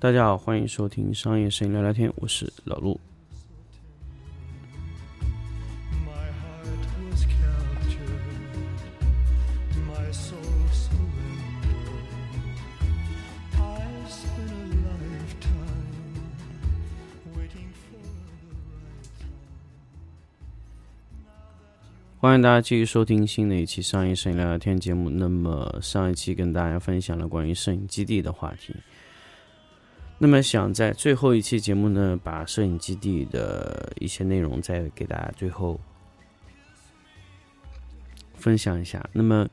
大家好，欢迎收听商业摄影聊聊天，我是老陆。欢迎大家继续收听新的一期商业摄影聊聊天节目。那么上一期跟大家分享了关于摄影基地的话题。那么想在最后一期节目呢，把摄影基地的一些内容再给大家最后分享一下。那么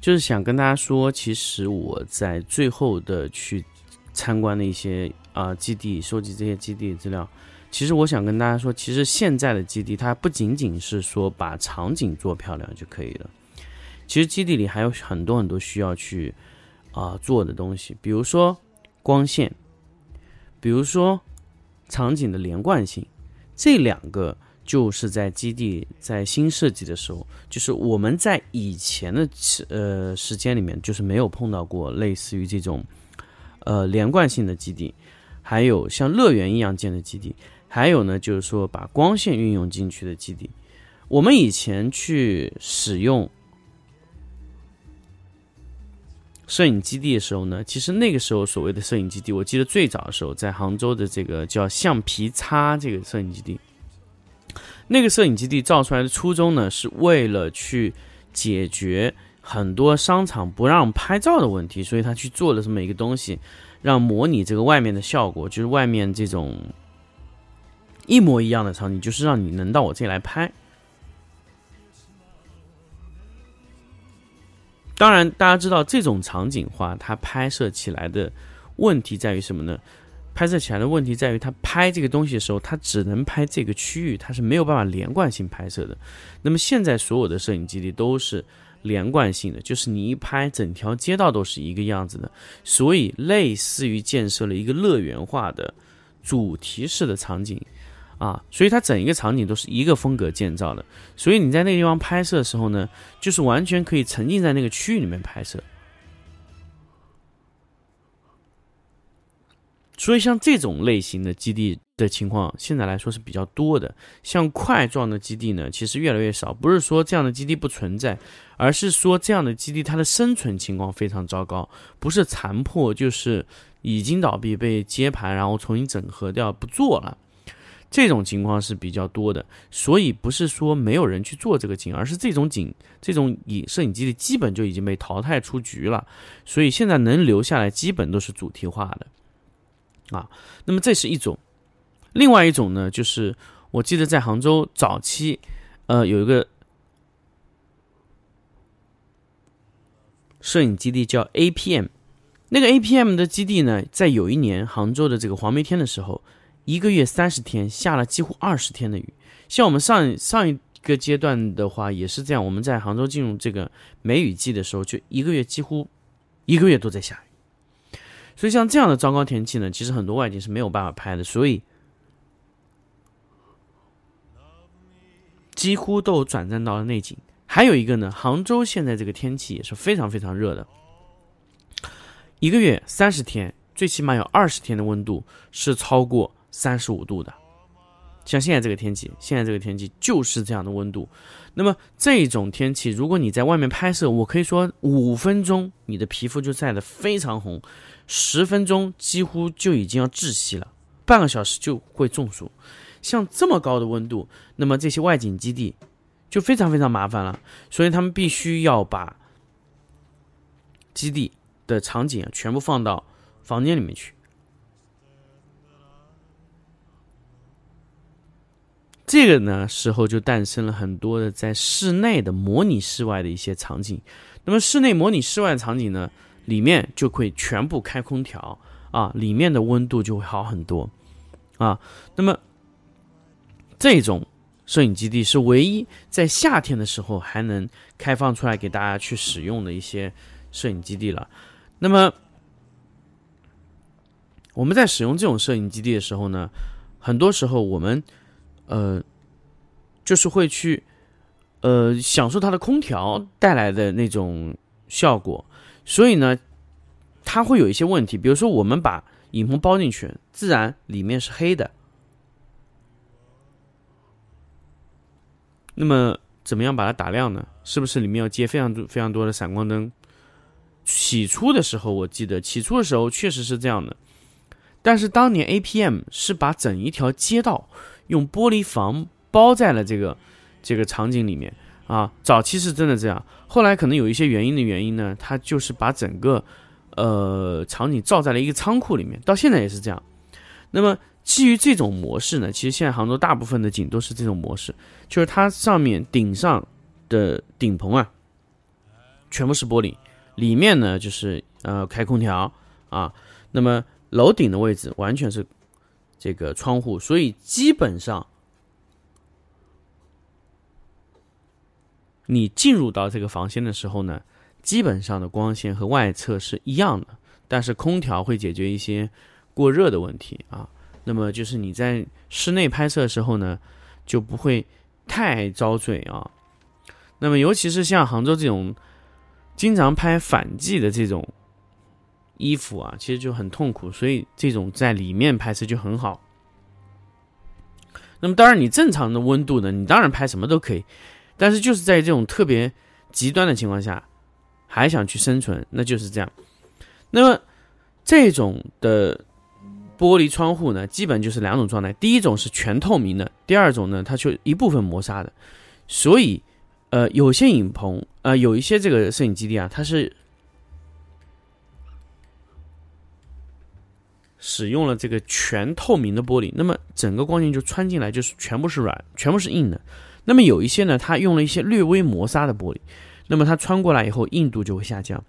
就是想跟大家说，其实我在最后的去参观的一些啊基地，收集这些基地资料。其实我想跟大家说，其实现在的基地它不仅仅是说把场景做漂亮就可以了，其实基地里还有很多很多需要去啊做的东西，比如说光线，比如说场景的连贯性，这两个就是在基地在新设计的时候，就是我们在以前的呃时间里面就是没有碰到过类似于这种呃连贯性的基地，还有像乐园一样建的基地。还有呢，就是说把光线运用进去的基地。我们以前去使用摄影基地的时候呢，其实那个时候所谓的摄影基地，我记得最早的时候在杭州的这个叫橡皮擦这个摄影基地，那个摄影基地造出来的初衷呢，是为了去解决很多商场不让拍照的问题，所以他去做了这么一个东西，让模拟这个外面的效果，就是外面这种。一模一样的场景，就是让你能到我这里来拍。当然，大家知道这种场景化，它拍摄起来的问题在于什么呢？拍摄起来的问题在于，它拍这个东西的时候，它只能拍这个区域，它是没有办法连贯性拍摄的。那么现在所有的摄影基地都是连贯性的，就是你一拍，整条街道都是一个样子的，所以类似于建设了一个乐园化的主题式的场景。啊，所以它整一个场景都是一个风格建造的，所以你在那个地方拍摄的时候呢，就是完全可以沉浸在那个区域里面拍摄。所以像这种类型的基地的情况，现在来说是比较多的。像块状的基地呢，其实越来越少。不是说这样的基地不存在，而是说这样的基地它的生存情况非常糟糕，不是残破就是已经倒闭被接盘，然后重新整合掉不做了。这种情况是比较多的，所以不是说没有人去做这个景，而是这种景、这种影摄影机的基本就已经被淘汰出局了。所以现在能留下来，基本都是主题化的，啊。那么这是一种，另外一种呢，就是我记得在杭州早期，呃，有一个摄影基地叫 APM，那个 APM 的基地呢，在有一年杭州的这个黄梅天的时候。一个月三十天，下了几乎二十天的雨。像我们上上一个阶段的话，也是这样。我们在杭州进入这个梅雨季的时候，就一个月几乎一个月都在下雨。所以像这样的糟糕天气呢，其实很多外景是没有办法拍的，所以几乎都转战到了内景。还有一个呢，杭州现在这个天气也是非常非常热的，一个月三十天，最起码有二十天的温度是超过。三十五度的，像现在这个天气，现在这个天气就是这样的温度。那么这种天气，如果你在外面拍摄，我可以说五分钟你的皮肤就晒得非常红，十分钟几乎就已经要窒息了，半个小时就会中暑。像这么高的温度，那么这些外景基地就非常非常麻烦了，所以他们必须要把基地的场景全部放到房间里面去。这个呢时候就诞生了很多的在室内的模拟室外的一些场景，那么室内模拟室外场景呢，里面就会全部开空调啊，里面的温度就会好很多啊。那么这种摄影基地是唯一在夏天的时候还能开放出来给大家去使用的一些摄影基地了。那么我们在使用这种摄影基地的时候呢，很多时候我们。呃，就是会去，呃，享受它的空调带来的那种效果。所以呢，它会有一些问题，比如说我们把影棚包进去，自然里面是黑的。那么怎么样把它打亮呢？是不是里面要接非常多非常多的闪光灯？起初的时候，我记得起初的时候确实是这样的，但是当年 APM 是把整一条街道用玻璃房包在了这个这个场景里面啊，早期是真的这样，后来可能有一些原因的原因呢，它就是把整个呃场景罩在了一个仓库里面，到现在也是这样。那么基于这种模式呢，其实现在杭州大部分的景都是这种模式，就是它上面顶上的顶棚啊，全部是玻璃。里面呢，就是呃开空调啊，那么楼顶的位置完全是这个窗户，所以基本上你进入到这个房间的时候呢，基本上的光线和外侧是一样的，但是空调会解决一些过热的问题啊。那么就是你在室内拍摄的时候呢，就不会太遭罪啊。那么尤其是像杭州这种。经常拍反季的这种衣服啊，其实就很痛苦，所以这种在里面拍摄就很好。那么当然，你正常的温度呢，你当然拍什么都可以，但是就是在这种特别极端的情况下，还想去生存，那就是这样。那么这种的玻璃窗户呢，基本就是两种状态：第一种是全透明的，第二种呢，它就一部分磨砂的，所以。呃，有些影棚，呃，有一些这个摄影基地啊，它是使用了这个全透明的玻璃，那么整个光线就穿进来，就是全部是软，全部是硬的。那么有一些呢，它用了一些略微磨砂的玻璃，那么它穿过来以后，硬度就会下降。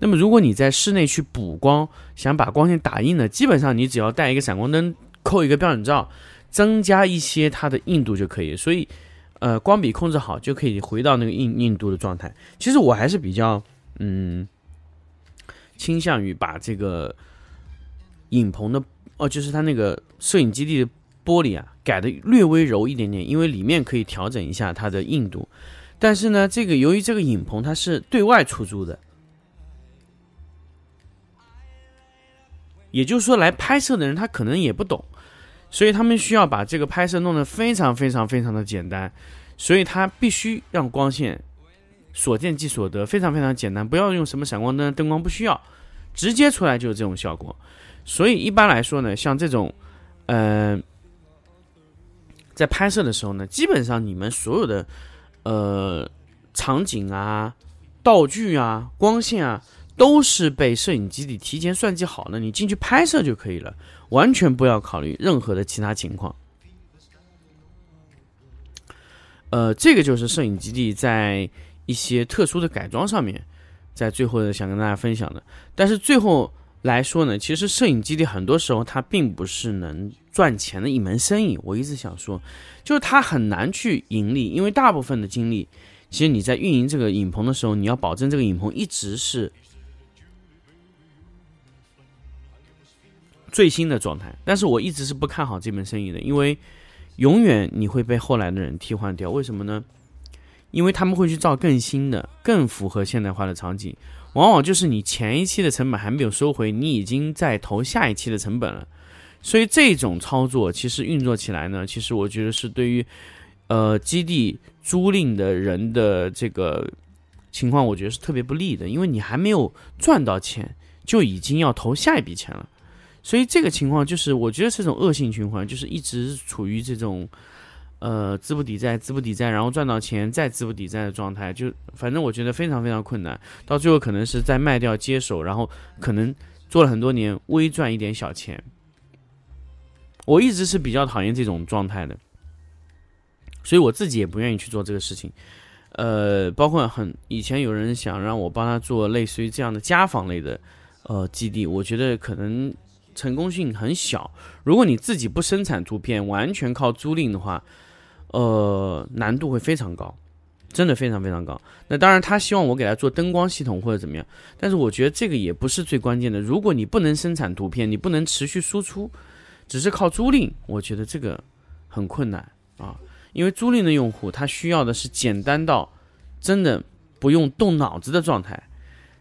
那么如果你在室内去补光，想把光线打印呢，基本上你只要带一个闪光灯，扣一个标准罩，增加一些它的硬度就可以。所以。呃，光比控制好就可以回到那个硬硬度的状态。其实我还是比较嗯，倾向于把这个影棚的哦，就是它那个摄影基地的玻璃啊，改的略微柔一点点，因为里面可以调整一下它的硬度。但是呢，这个由于这个影棚它是对外出租的，也就是说来拍摄的人他可能也不懂。所以他们需要把这个拍摄弄得非常非常非常的简单，所以他必须让光线所见即所得，非常非常简单，不要用什么闪光灯、灯光，不需要，直接出来就是这种效果。所以一般来说呢，像这种，嗯，在拍摄的时候呢，基本上你们所有的呃场景啊、道具啊、光线啊。都是被摄影基地提前算计好的，你进去拍摄就可以了，完全不要考虑任何的其他情况。呃，这个就是摄影基地在一些特殊的改装上面，在最后想跟大家分享的。但是最后来说呢，其实摄影基地很多时候它并不是能赚钱的一门生意。我一直想说，就是它很难去盈利，因为大部分的精力，其实你在运营这个影棚的时候，你要保证这个影棚一直是。最新的状态，但是我一直是不看好这门生意的，因为永远你会被后来的人替换掉。为什么呢？因为他们会去造更新的、更符合现代化的场景，往往就是你前一期的成本还没有收回，你已经在投下一期的成本了。所以这种操作其实运作起来呢，其实我觉得是对于呃基地租赁的人的这个情况，我觉得是特别不利的，因为你还没有赚到钱，就已经要投下一笔钱了。所以这个情况就是，我觉得是种恶性循环，就是一直处于这种，呃，资不抵债、资不抵债，然后赚到钱再资不抵债的状态，就反正我觉得非常非常困难。到最后可能是在卖掉接手，然后可能做了很多年，微赚一点小钱。我一直是比较讨厌这种状态的，所以我自己也不愿意去做这个事情。呃，包括很以前有人想让我帮他做类似于这样的家纺类的呃基地，我觉得可能。成功性很小。如果你自己不生产图片，完全靠租赁的话，呃，难度会非常高，真的非常非常高。那当然，他希望我给他做灯光系统或者怎么样，但是我觉得这个也不是最关键的。如果你不能生产图片，你不能持续输出，只是靠租赁，我觉得这个很困难啊。因为租赁的用户他需要的是简单到真的不用动脑子的状态。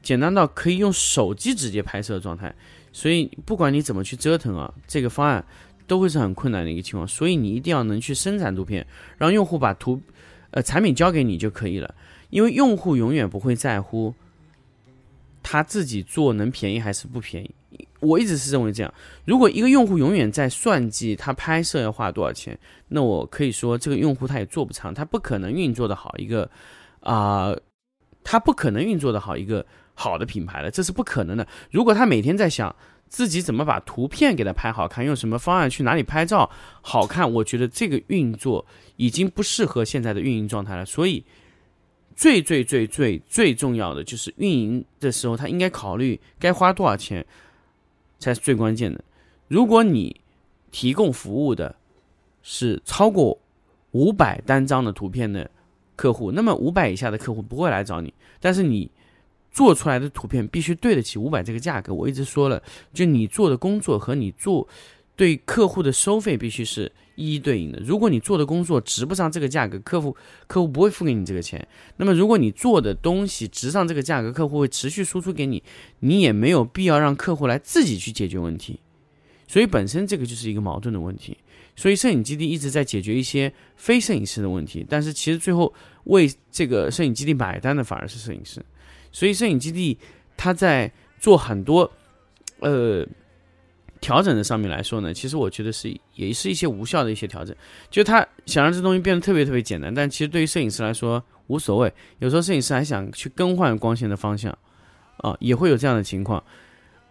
简单到可以用手机直接拍摄的状态。所以不管你怎么去折腾啊，这个方案都会是很困难的一个情况。所以你一定要能去生产图片，让用户把图，呃，产品交给你就可以了。因为用户永远不会在乎他自己做能便宜还是不便宜。我一直是认为这样。如果一个用户永远在算计他拍摄要花多少钱，那我可以说这个用户他也做不长，他不可能运作的好一个啊，他不可能运作的好一个。好的品牌了，这是不可能的。如果他每天在想自己怎么把图片给他拍好看，用什么方案去哪里拍照好看，我觉得这个运作已经不适合现在的运营状态了。所以，最最最最最重要的就是运营的时候，他应该考虑该花多少钱才是最关键的。如果你提供服务的是超过五百单张的图片的客户，那么五百以下的客户不会来找你，但是你。做出来的图片必须对得起五百这个价格。我一直说了，就你做的工作和你做对客户的收费必须是一一对应的。如果你做的工作值不上这个价格，客户客户不会付给你这个钱。那么如果你做的东西值上这个价格，客户会持续输出给你，你也没有必要让客户来自己去解决问题。所以本身这个就是一个矛盾的问题。所以摄影基地一直在解决一些非摄影师的问题，但是其实最后为这个摄影基地买单的反而是摄影师。所以，摄影基地它在做很多呃调整的上面来说呢，其实我觉得是也是一些无效的一些调整。就他想让这东西变得特别特别简单，但其实对于摄影师来说无所谓。有时候摄影师还想去更换光线的方向啊，也会有这样的情况。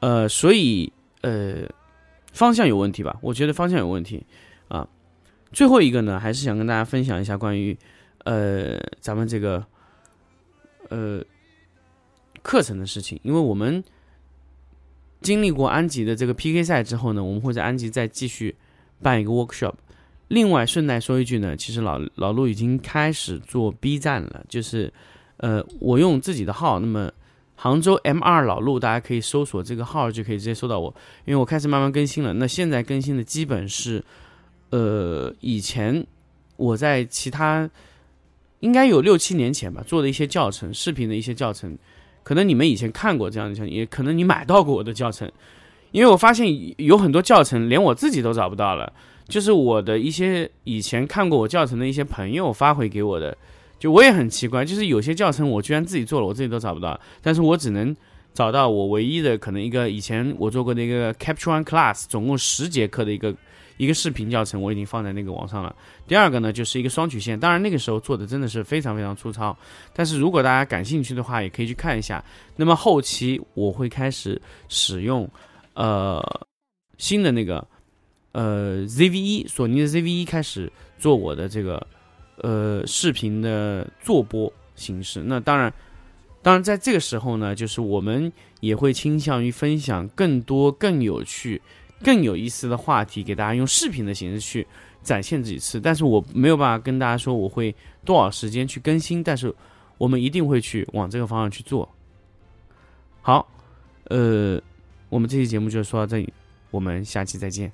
呃，所以呃方向有问题吧？我觉得方向有问题啊。最后一个呢，还是想跟大家分享一下关于呃咱们这个呃。课程的事情，因为我们经历过安吉的这个 PK 赛之后呢，我们会在安吉再继续办一个 workshop。另外，顺带说一句呢，其实老老陆已经开始做 B 站了，就是呃，我用自己的号，那么杭州 M 二老陆，大家可以搜索这个号就可以直接搜到我，因为我开始慢慢更新了。那现在更新的基本是呃，以前我在其他应该有六七年前吧做的一些教程，视频的一些教程。可能你们以前看过这样的教程，也可能你买到过我的教程，因为我发现有很多教程连我自己都找不到了，就是我的一些以前看过我教程的一些朋友发回给我的，就我也很奇怪，就是有些教程我居然自己做了，我自己都找不到，但是我只能找到我唯一的可能一个以前我做过的一个 Capture One Class，总共十节课的一个。一个视频教程我已经放在那个网上了。第二个呢，就是一个双曲线，当然那个时候做的真的是非常非常粗糙。但是如果大家感兴趣的话，也可以去看一下。那么后期我会开始使用呃新的那个呃 ZV-E，索尼的 ZV-E 开始做我的这个呃视频的做播形式。那当然，当然在这个时候呢，就是我们也会倾向于分享更多更有趣。更有意思的话题，给大家用视频的形式去展现自己次，但是我没有办法跟大家说我会多少时间去更新，但是我们一定会去往这个方向去做。好，呃，我们这期节目就说到这里，我们下期再见。